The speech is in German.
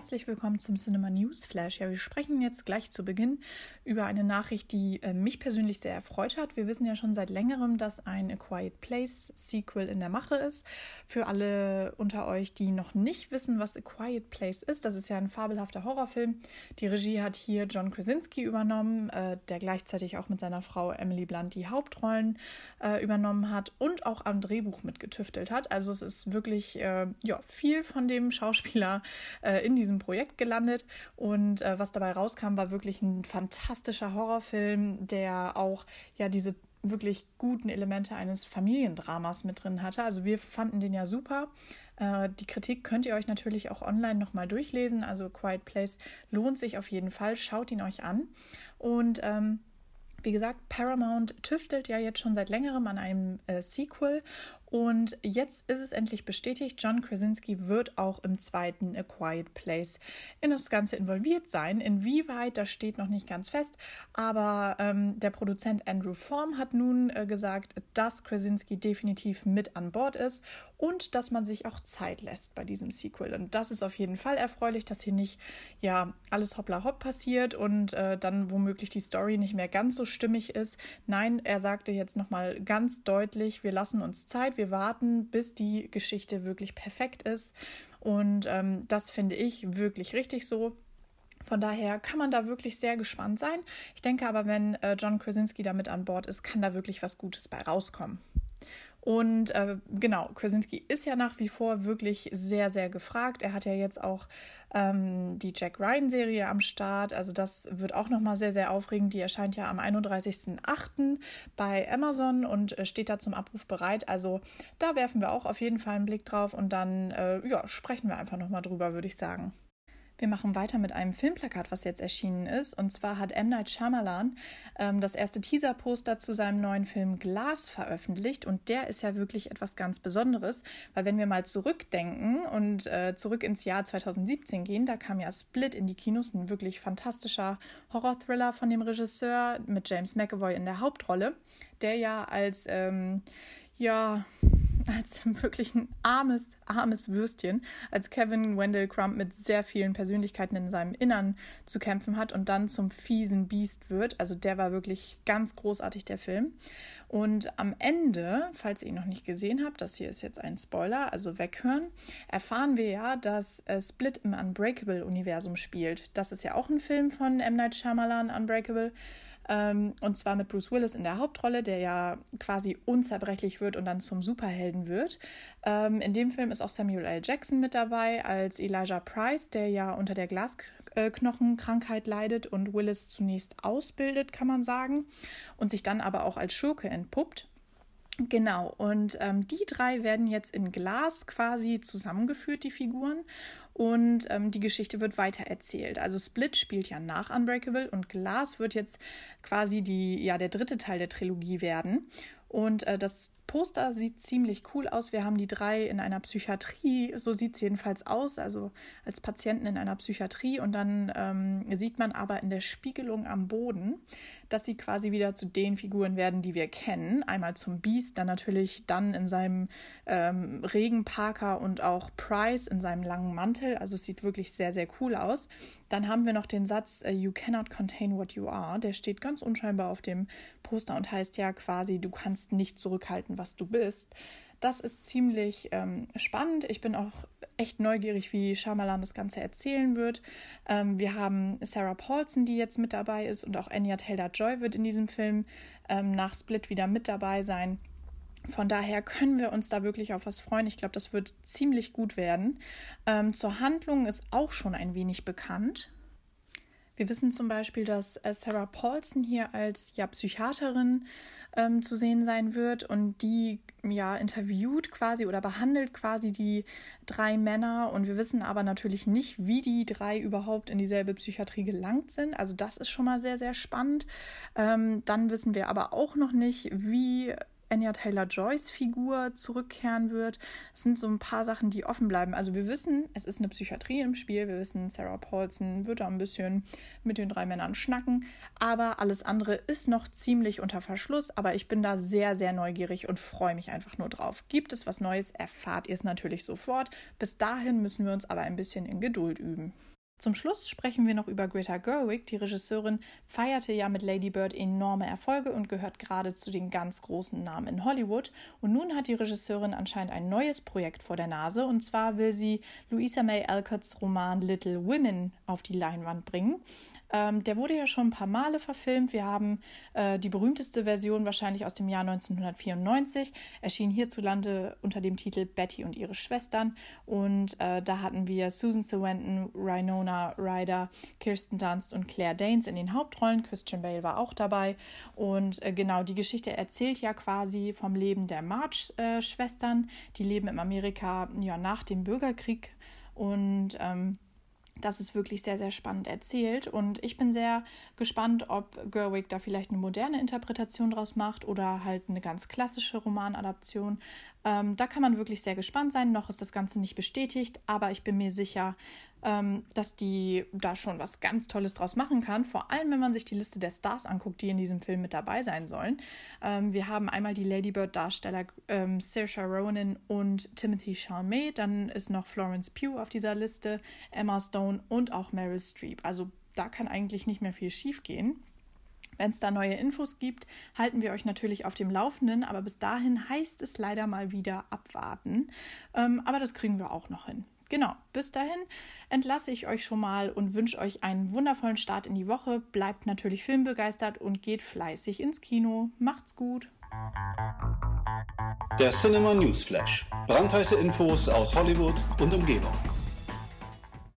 Herzlich willkommen zum Cinema News Flash. Ja, wir sprechen jetzt gleich zu Beginn über eine Nachricht, die äh, mich persönlich sehr erfreut hat. Wir wissen ja schon seit längerem, dass ein A Quiet Place Sequel in der Mache ist. Für alle unter euch, die noch nicht wissen, was A Quiet Place ist, das ist ja ein fabelhafter Horrorfilm. Die Regie hat hier John Krasinski übernommen, äh, der gleichzeitig auch mit seiner Frau Emily Blunt die Hauptrollen äh, übernommen hat und auch am Drehbuch mitgetüftelt hat. Also es ist wirklich äh, ja, viel von dem Schauspieler äh, in diesem Projekt gelandet und äh, was dabei rauskam, war wirklich ein fantastischer Horrorfilm, der auch ja diese wirklich guten Elemente eines Familiendramas mit drin hatte. Also wir fanden den ja super. Äh, die Kritik könnt ihr euch natürlich auch online nochmal durchlesen. Also Quiet Place lohnt sich auf jeden Fall. Schaut ihn euch an. Und ähm, wie gesagt, Paramount tüftelt ja jetzt schon seit längerem an einem äh, Sequel und jetzt ist es endlich bestätigt, John Krasinski wird auch im zweiten A Quiet Place in das Ganze involviert sein. Inwieweit, das steht noch nicht ganz fest, aber ähm, der Produzent Andrew Form hat nun äh, gesagt, dass Krasinski definitiv mit an Bord ist und dass man sich auch Zeit lässt bei diesem Sequel. Und das ist auf jeden Fall erfreulich, dass hier nicht ja alles hoppla hopp passiert und äh, dann womöglich die Story nicht mehr ganz so stimmig ist. Nein, er sagte jetzt nochmal ganz deutlich, wir lassen uns Zeit, wir warten, bis die Geschichte wirklich perfekt ist. Und ähm, das finde ich wirklich richtig so. Von daher kann man da wirklich sehr gespannt sein. Ich denke aber, wenn äh, John Krasinski damit an Bord ist, kann da wirklich was Gutes bei rauskommen. Und äh, genau, Krasinski ist ja nach wie vor wirklich sehr, sehr gefragt. Er hat ja jetzt auch ähm, die Jack Ryan-Serie am Start. Also das wird auch nochmal sehr, sehr aufregend. Die erscheint ja am 31.08. bei Amazon und äh, steht da zum Abruf bereit. Also da werfen wir auch auf jeden Fall einen Blick drauf und dann äh, ja, sprechen wir einfach nochmal drüber, würde ich sagen. Wir machen weiter mit einem Filmplakat, was jetzt erschienen ist. Und zwar hat M. Night Shyamalan ähm, das erste Teaser-Poster zu seinem neuen Film Glass veröffentlicht. Und der ist ja wirklich etwas ganz Besonderes, weil wenn wir mal zurückdenken und äh, zurück ins Jahr 2017 gehen, da kam ja Split in die Kinos, ein wirklich fantastischer Horror-Thriller von dem Regisseur mit James McAvoy in der Hauptrolle, der ja als, ähm, ja, als wirklich ein armes, armes Würstchen, als Kevin Wendell Crump mit sehr vielen Persönlichkeiten in seinem Innern zu kämpfen hat und dann zum fiesen Biest wird. Also der war wirklich ganz großartig, der Film. Und am Ende, falls ihr ihn noch nicht gesehen habt, das hier ist jetzt ein Spoiler, also weghören, erfahren wir ja, dass äh, Split im Unbreakable-Universum spielt. Das ist ja auch ein Film von M. Night Shyamalan, Unbreakable. Ähm, und zwar mit Bruce Willis in der Hauptrolle, der ja quasi unzerbrechlich wird und dann zum Superhelden wird. Ähm, in dem Film ist auch Samuel L. Jackson mit dabei als Elijah Price, der ja unter der Glasknochenkrankheit leidet und Willis zunächst ausbildet, kann man sagen, und sich dann aber auch als Schurke entpuppt. Genau, und ähm, die drei werden jetzt in Glas quasi zusammengeführt, die Figuren, und ähm, die Geschichte wird weiter erzählt. Also Split spielt ja nach Unbreakable und Glas wird jetzt quasi die, ja, der dritte Teil der Trilogie werden. Und äh, das Poster sieht ziemlich cool aus. Wir haben die drei in einer Psychiatrie, so sieht es jedenfalls aus, also als Patienten in einer Psychiatrie. Und dann ähm, sieht man aber in der Spiegelung am Boden, dass sie quasi wieder zu den Figuren werden, die wir kennen. Einmal zum Beast, dann natürlich dann in seinem ähm, Regenparker und auch Price in seinem langen Mantel. Also es sieht wirklich sehr, sehr cool aus. Dann haben wir noch den Satz, äh, You cannot contain what you are. Der steht ganz unscheinbar auf dem Poster und heißt ja quasi, du kannst nicht zurückhalten, was du bist. Das ist ziemlich ähm, spannend. Ich bin auch echt neugierig, wie Shyamalan das Ganze erzählen wird. Ähm, wir haben Sarah Paulson, die jetzt mit dabei ist, und auch Anya Taylor-Joy wird in diesem Film ähm, nach Split wieder mit dabei sein. Von daher können wir uns da wirklich auf was freuen. Ich glaube, das wird ziemlich gut werden. Ähm, zur Handlung ist auch schon ein wenig bekannt. Wir wissen zum Beispiel, dass äh, Sarah Paulson hier als ja, Psychiaterin ähm, zu sehen sein wird und die ja interviewt quasi oder behandelt quasi die drei Männer und wir wissen aber natürlich nicht, wie die drei überhaupt in dieselbe Psychiatrie gelangt sind. Also das ist schon mal sehr, sehr spannend. Ähm, dann wissen wir aber auch noch nicht, wie Anya Taylor-Joys Figur zurückkehren wird. Es sind so ein paar Sachen, die offen bleiben. Also wir wissen, es ist eine Psychiatrie im Spiel. Wir wissen, Sarah Paulson wird da ein bisschen mit den drei Männern schnacken. Aber alles andere ist noch ziemlich unter Verschluss. Aber ich bin da sehr, sehr neugierig und freue mich einfach nur drauf. Gibt es was Neues, erfahrt ihr es natürlich sofort. Bis dahin müssen wir uns aber ein bisschen in Geduld üben. Zum Schluss sprechen wir noch über Greta Gerwig. Die Regisseurin feierte ja mit Lady Bird enorme Erfolge und gehört gerade zu den ganz großen Namen in Hollywood. Und nun hat die Regisseurin anscheinend ein neues Projekt vor der Nase. Und zwar will sie Louisa May Alcotts Roman Little Women auf die Leinwand bringen. Ähm, der wurde ja schon ein paar Male verfilmt. Wir haben äh, die berühmteste Version wahrscheinlich aus dem Jahr 1994, erschien hierzulande unter dem Titel Betty und ihre Schwestern. Und äh, da hatten wir Susan Sarandon, Rhinona Ryder, Kirsten Dunst und Claire Danes in den Hauptrollen. Christian Bale war auch dabei. Und äh, genau, die Geschichte erzählt ja quasi vom Leben der March-Schwestern. die leben in Amerika ja, nach dem Bürgerkrieg. Und ähm, das ist wirklich sehr, sehr spannend erzählt. Und ich bin sehr gespannt, ob Gerwig da vielleicht eine moderne Interpretation draus macht oder halt eine ganz klassische Romanadaption. Ähm, da kann man wirklich sehr gespannt sein. Noch ist das Ganze nicht bestätigt, aber ich bin mir sicher, dass die da schon was ganz Tolles draus machen kann. Vor allem, wenn man sich die Liste der Stars anguckt, die in diesem Film mit dabei sein sollen. Ähm, wir haben einmal die Ladybird-Darsteller ähm, Saoirse Ronan und Timothy Chalamet. Dann ist noch Florence Pugh auf dieser Liste, Emma Stone und auch Meryl Streep. Also da kann eigentlich nicht mehr viel schiefgehen. Wenn es da neue Infos gibt, halten wir euch natürlich auf dem Laufenden, aber bis dahin heißt es leider mal wieder abwarten. Ähm, aber das kriegen wir auch noch hin. Genau, bis dahin entlasse ich euch schon mal und wünsche euch einen wundervollen Start in die Woche. Bleibt natürlich filmbegeistert und geht fleißig ins Kino. Macht's gut. Der Cinema News Flash. Brandheiße Infos aus Hollywood und Umgebung.